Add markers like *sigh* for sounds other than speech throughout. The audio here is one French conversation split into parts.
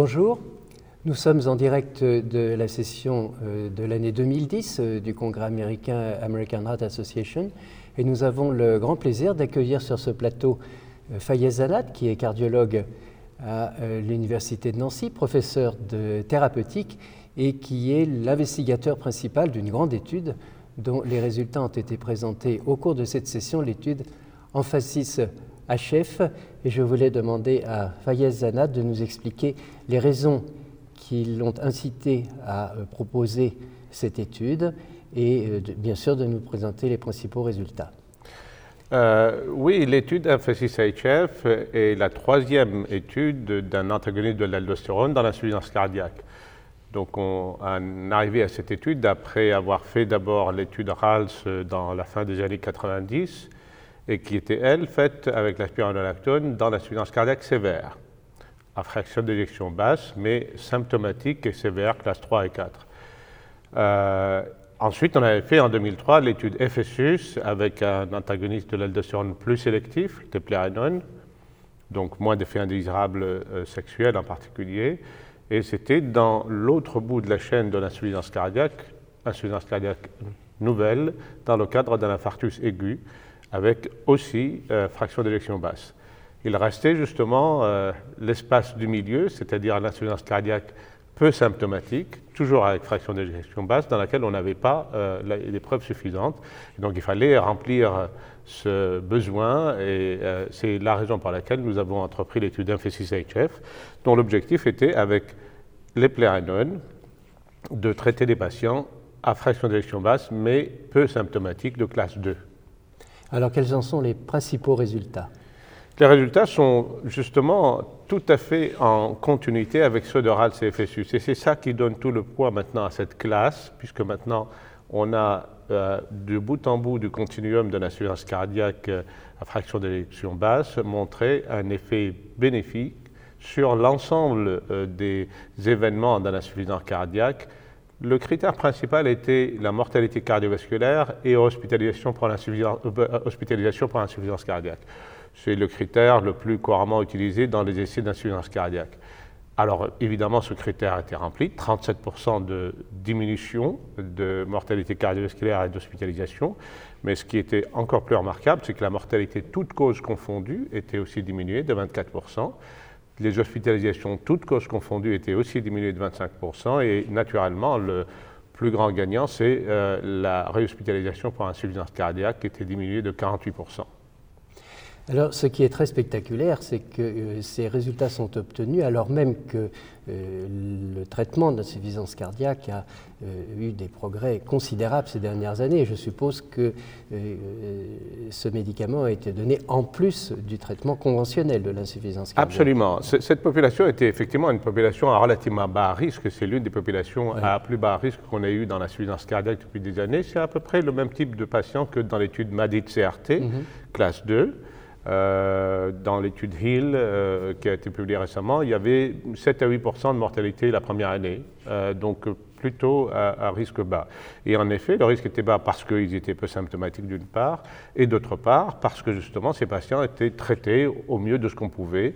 Bonjour, nous sommes en direct de la session euh, de l'année 2010 euh, du Congrès américain American Heart Association et nous avons le grand plaisir d'accueillir sur ce plateau euh, Fayez Zanat, qui est cardiologue à l'Université de Nancy, professeur de thérapeutique et qui est l'investigateur principal d'une grande étude dont les résultats ont été présentés au cours de cette session, l'étude Emphasis HF. Et je voulais demander à Fayez Zanat de nous expliquer les raisons qui l'ont incité à euh, proposer cette étude et euh, bien sûr de nous présenter les principaux résultats. Euh, oui, l'étude FSIS-HF est la troisième étude d'un antagoniste de l'aldostérone dans l'insuffisance cardiaque. Donc on est arrivé à cette étude après avoir fait d'abord l'étude RALS dans la fin des années 90 et qui était, elle, faite avec la spironolactone dans l'insuffisance cardiaque sévère, à fraction d'éjection basse, mais symptomatique et sévère, classe 3 et 4. Euh, ensuite, on avait fait en 2003 l'étude FSUS avec un antagoniste de l'aldostérone plus sélectif, le teplérinone, donc moins d'effets indésirables euh, sexuels en particulier. Et c'était dans l'autre bout de la chaîne de l'insuffisance cardiaque, insuffisance cardiaque nouvelle, dans le cadre d'un infarctus aigu, avec aussi euh, fraction d'éjection basse. Il restait justement euh, l'espace du milieu, c'est-à-dire l'insuffisance cardiaque peu symptomatique, toujours avec fraction d'éjection basse, dans laquelle on n'avait pas euh, les preuves suffisantes. donc il fallait remplir ce besoin, et c'est la raison pour laquelle nous avons entrepris l'étude MF6HF, dont l'objectif était, avec les plérinone, de traiter des patients à fraction d'éjection basse, mais peu symptomatiques de classe 2. Alors quels en sont les principaux résultats? Les résultats sont justement tout à fait en continuité avec ceux de RALS et FSUS. Et c'est ça qui donne tout le poids maintenant à cette classe, puisque maintenant on a euh, de bout en bout du continuum de l'insuffisance cardiaque euh, à fraction d'éjection basse montré un effet bénéfique sur l'ensemble euh, des événements dans l'insuffisance cardiaque le critère principal était la mortalité cardiovasculaire et hospitalisation pour l'insuffisance, euh, hospitalisation pour insuffisance cardiaque. C'est le critère le plus couramment utilisé dans les essais d'insuffisance cardiaque. Alors évidemment, ce critère a été rempli, 37% de diminution de mortalité cardiovasculaire et d'hospitalisation. Mais ce qui était encore plus remarquable, c'est que la mortalité toute cause confondue était aussi diminuée de 24% les hospitalisations, toutes causes confondues, étaient aussi diminuées de 25%. Et naturellement, le plus grand gagnant, c'est euh, la réhospitalisation pour insuffisance cardiaque qui était diminuée de 48%. Alors, ce qui est très spectaculaire, c'est que euh, ces résultats sont obtenus alors même que euh, le traitement d'insuffisance cardiaque a euh, eu des progrès considérables ces dernières années. Je suppose que ce médicament a été donné en plus du traitement conventionnel de l'insuffisance cardiaque. Absolument. Cette population était effectivement une population à relativement bas risque. C'est l'une des populations à plus bas risque qu'on ait eu dans l'insuffisance cardiaque depuis des années. C'est à peu près le même type de patient que dans l'étude MADIT-CRT, mhm. classe 2. Euh, dans l'étude Hill euh, qui a été publiée récemment, il y avait 7 à 8% de mortalité la première année, euh, donc plutôt à, risque bas. Et en effet, le risque était bas parce qu'ils étaient peu symptomatiques d'une part, et d'autre part parce que justement ces patients étaient traités au mieux de ce qu'on pouvait.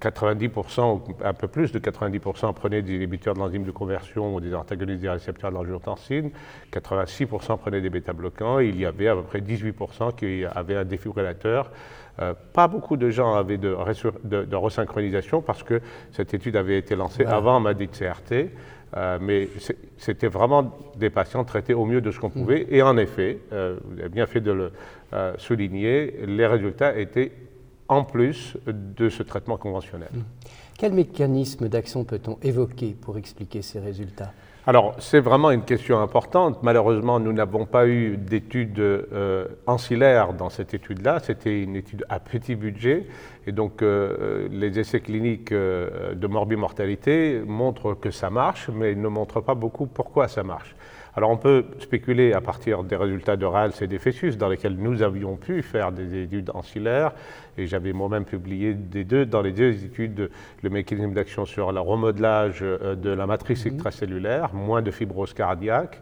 90%, un peu plus de 90% prenaient des inhibiteurs de l'enzyme de conversion ou des antagonistes des récepteurs de l'angiotensine, 86% prenaient des bêta-bloquants, et il y avait à peu près 18% qui avaient un défibrillateur. Euh, pas beaucoup de gens avaient de, de, resynchronisation parce que cette étude avait été lancée avant ma CRT. Euh, mais c'était vraiment des patients traités au mieux de ce qu'on pouvait. Mm. Et en effet, euh, vous avez bien fait de le souligner, les résultats étaient en plus de ce traitement conventionnel. Mmh. Quel mécanisme d'action peut-on évoquer pour expliquer ces résultats? Alors, c'est vraiment une question importante. Malheureusement, nous n'avons pas eu d'études euh, ancillaires dans cette étude-là. C'était une étude à petit budget. Et donc, euh, les essais cliniques euh, de morbimortalité montrent que ça marche, mais ils ne montrent pas beaucoup pourquoi ça marche. Alors on peut spéculer à partir des résultats de RALS et des FESUS dans lesquels nous avions pu faire des études ancillaires, et j'avais moi-même publié des deux, dans les deux études le mécanisme d'action sur le remodelage euh, de la matrice mhm. extracellulaire, moins de fibrose cardiaque,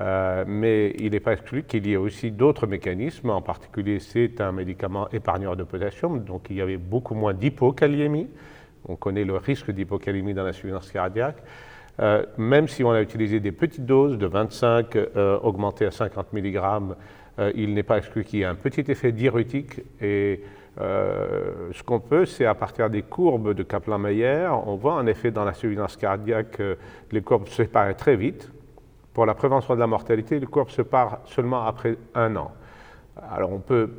euh, mais il n'est pas exclu qu'il y ait aussi d'autres mécanismes, en particulier c'est un médicament épargneur de potassium, donc il y avait beaucoup moins d'hypokaliémie, on connaît le risque d'hypocalémie dans l'insuffisance cardiaque. Euh, même si on a utilisé des petites doses de 25 euh, augmentées à 50 mg, euh, il n'est pas exclu qu'il y ait un petit effet diurétique. Et ce qu'on peut, c'est à partir des courbes de Kaplan-Meier, on voit en effet dans l'insuffisance cardiaque les courbes se séparent très vite. Pour la prévention de la mortalité, les courbes se séparent seulement après un an. Alors on peut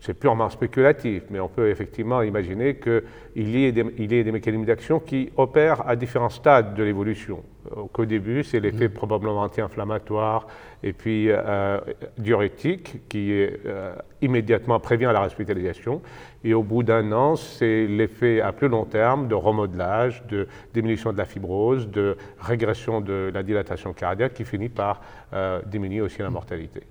c'est purement spéculatif, mais on peut effectivement imaginer qu'il y, ait des, mécanismes d'action qui opèrent à différents stades de l'évolution. Au début, c'est l'effet mm. probablement anti-inflammatoire et puis euh, diurétique qui est, euh, immédiatement prévient la hospitalisation. Et au bout d'un an, c'est l'effet à plus long terme de remodelage, de diminution de la fibrose, de régression de la dilatation cardiaque qui finit par euh, diminuer aussi la mortalité.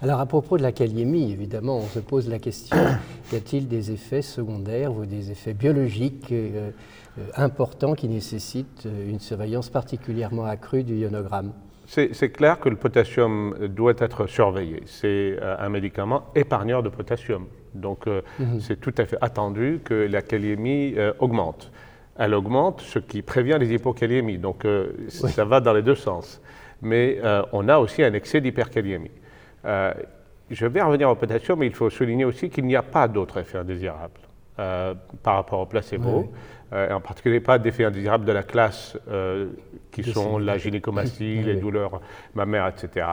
Alors à propos de la kaliémie, évidemment, on se pose la question, *coughs* y a-t-il des effets secondaires ou des effets biologiques euh, euh, importants qui nécessitent euh, une surveillance particulièrement accrue du ionogramme c'est clair que le potassium doit être surveillé. C'est un médicament épargneur de potassium. Donc mhm. c'est tout à fait attendu que la kaliémie augmente. Elle augmente, ce qui prévient les hypokaliémies. Donc ça va dans les deux sens. Mais on a aussi un excès d'hyperkaliémie. Euh, je vais revenir au potassium, mais il faut souligner aussi qu'il n'y a pas d'autres effets indésirables euh, par rapport au placebo, euh, et en particulier pas d'effets indésirables de la classe qui sont la *laughs* gynécomastie, les douleurs mammaires, etc.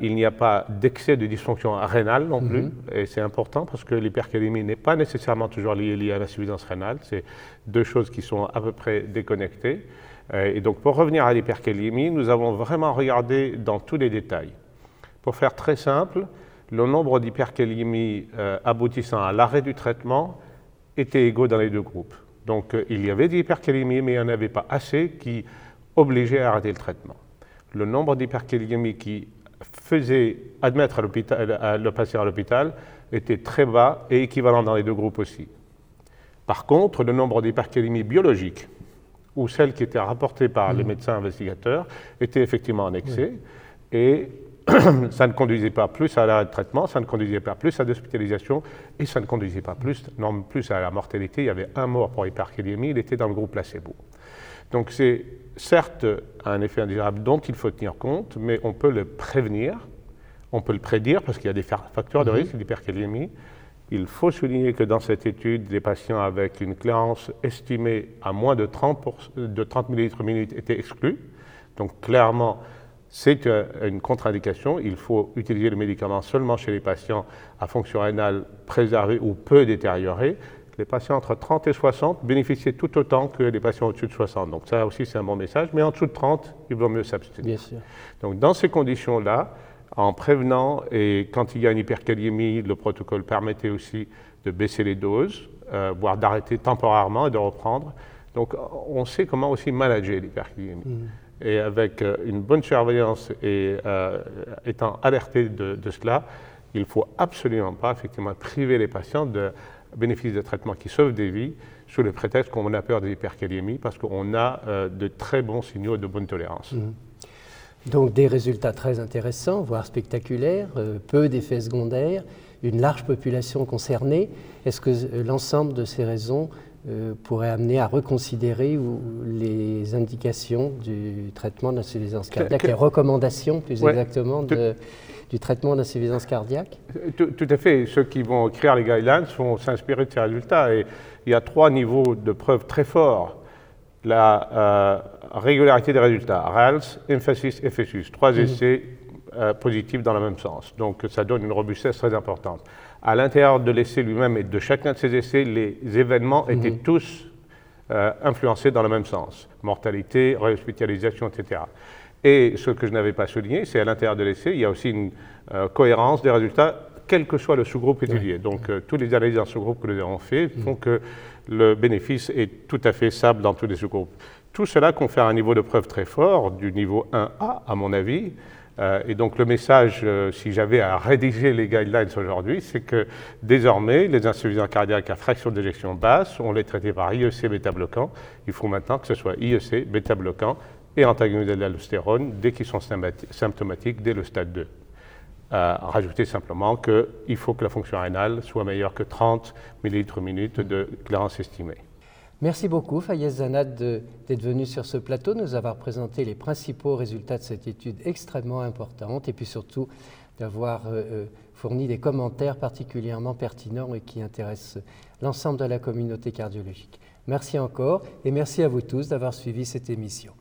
il n'y a pas d'excès de dysfonction rénale non plus, mhm. et c'est important parce que l'hypercalémie n'est pas nécessairement toujours liée, à l'insuffisance rénale. C'est deux choses qui sont à peu près déconnectées. et donc, pour revenir à l'hypercalémie, nous avons vraiment regardé dans tous les détails pour faire très simple, le nombre d'hypercalémies euh, aboutissant à l'arrêt du traitement était égaux dans les deux groupes. Donc euh, il y avait des hypercalémies, mais il n'y en avait pas assez qui obligeaient à arrêter le traitement. Le nombre d'hypercalémies qui faisait admettre le patient à l'hôpital était très bas et équivalent dans les deux groupes aussi. Par contre, le nombre d'hypercalémies biologiques, ou celles qui étaient rapportées par les mmh. médecins investigateurs, était effectivement en excès. Et *coughs* ça ne conduisait pas plus à de traitement, ça ne conduisait pas plus à l'hospitalisation et ça ne conduisait pas plus, non plus à la mortalité. Il y avait un mort pour hypercalémie, il était dans le groupe placebo. Donc c'est certes un effet indésirable dont il faut tenir compte, mais on peut le prévenir, on peut le prédire parce qu'il y a des facteurs de mhm. risque d'hypercalémie. Il faut souligner que dans cette étude, des patients avec une clairance estimée à moins de 30, de 30 ml minute étaient exclus. Donc clairement, c'est une contre-indication. Il faut utiliser le médicament seulement chez les patients à fonction rénale préservée ou peu détériorée. Les patients entre 30 et 60 bénéficient tout autant que les patients au-dessus de 60. Donc ça aussi, c'est un bon message. Mais en dessous de 30, il vaut mieux s'abstenir. Donc dans ces conditions-là, en prévenant et quand il y a une hyperkaliémie, le protocole permettait aussi de baisser les doses, euh, voire d'arrêter temporairement et de reprendre. Donc on sait comment aussi manager l'hyperkaliémie. Mm et avec euh, une bonne surveillance et euh, étant alerté de, cela, il ne faut absolument pas effectivement priver les patients de bénéfices de traitements qui sauvent des vies sous le prétexte qu'on a peur de l'hypercalémie parce qu'on a euh, de très bons signaux de bonne tolérance. Mmh. Donc des résultats très intéressants, voire spectaculaires, peu d'effets secondaires, une large population concernée. Est-ce que l'ensemble de ces raisons euh, pourrait amener à reconsidérer les indications du traitement d'insuffisance cardiaque, les recommandations plus exactement du traitement d'insuffisance cardiaque tout, à fait. Ceux qui vont écrire les guidelines vont s'inspirer de ces résultats. Et il y a trois niveaux de preuves très forts. La euh, régularité des résultats, RALS, emphasis, FSUS, trois mmh. Euh, dans le même sens. Donc ça donne une robustesse très importante à l'intérieur de l'essai lui-même et de chacun de ces essais, les événements étaient mhm. tous euh, influencés dans le même sens. Mortalité, réhospitalisation, etc. Et ce que je n'avais pas souligné, c'est à l'intérieur de l'essai, il y a aussi une euh, cohérence des résultats, quel que soit le sous-groupe étudié. Donc, euh, tous les analyses en sous-groupe que nous avons fait mhm. font que le bénéfice est tout à fait stable dans tous les sous-groupes. Tout cela confère un niveau de preuve très fort, du niveau 1A, à mon avis, et donc le message, euh, si j'avais à rédiger les guidelines aujourd'hui, c'est que désormais, les insuffisants cardiaques à fraction d'éjection basse, on les traitait par IEC bêta-bloquant. Il faut maintenant que ce soit IEC bêta-bloquant et antagoniste de l'aldostérone dès qu'ils sont symptomatiques dès le stade 2. Euh, rajouter simplement qu'il faut que la fonction rénale soit meilleure que 30 ml minute de clairance estimée. Merci beaucoup, Fayez Zanad, d'être venu sur ce plateau, nous avoir présenté les principaux résultats de cette étude extrêmement importante et puis surtout d'avoir euh, euh, fourni des commentaires particulièrement pertinents et qui intéressent l'ensemble de la communauté cardiologique. Merci encore et merci à vous tous d'avoir suivi cette émission.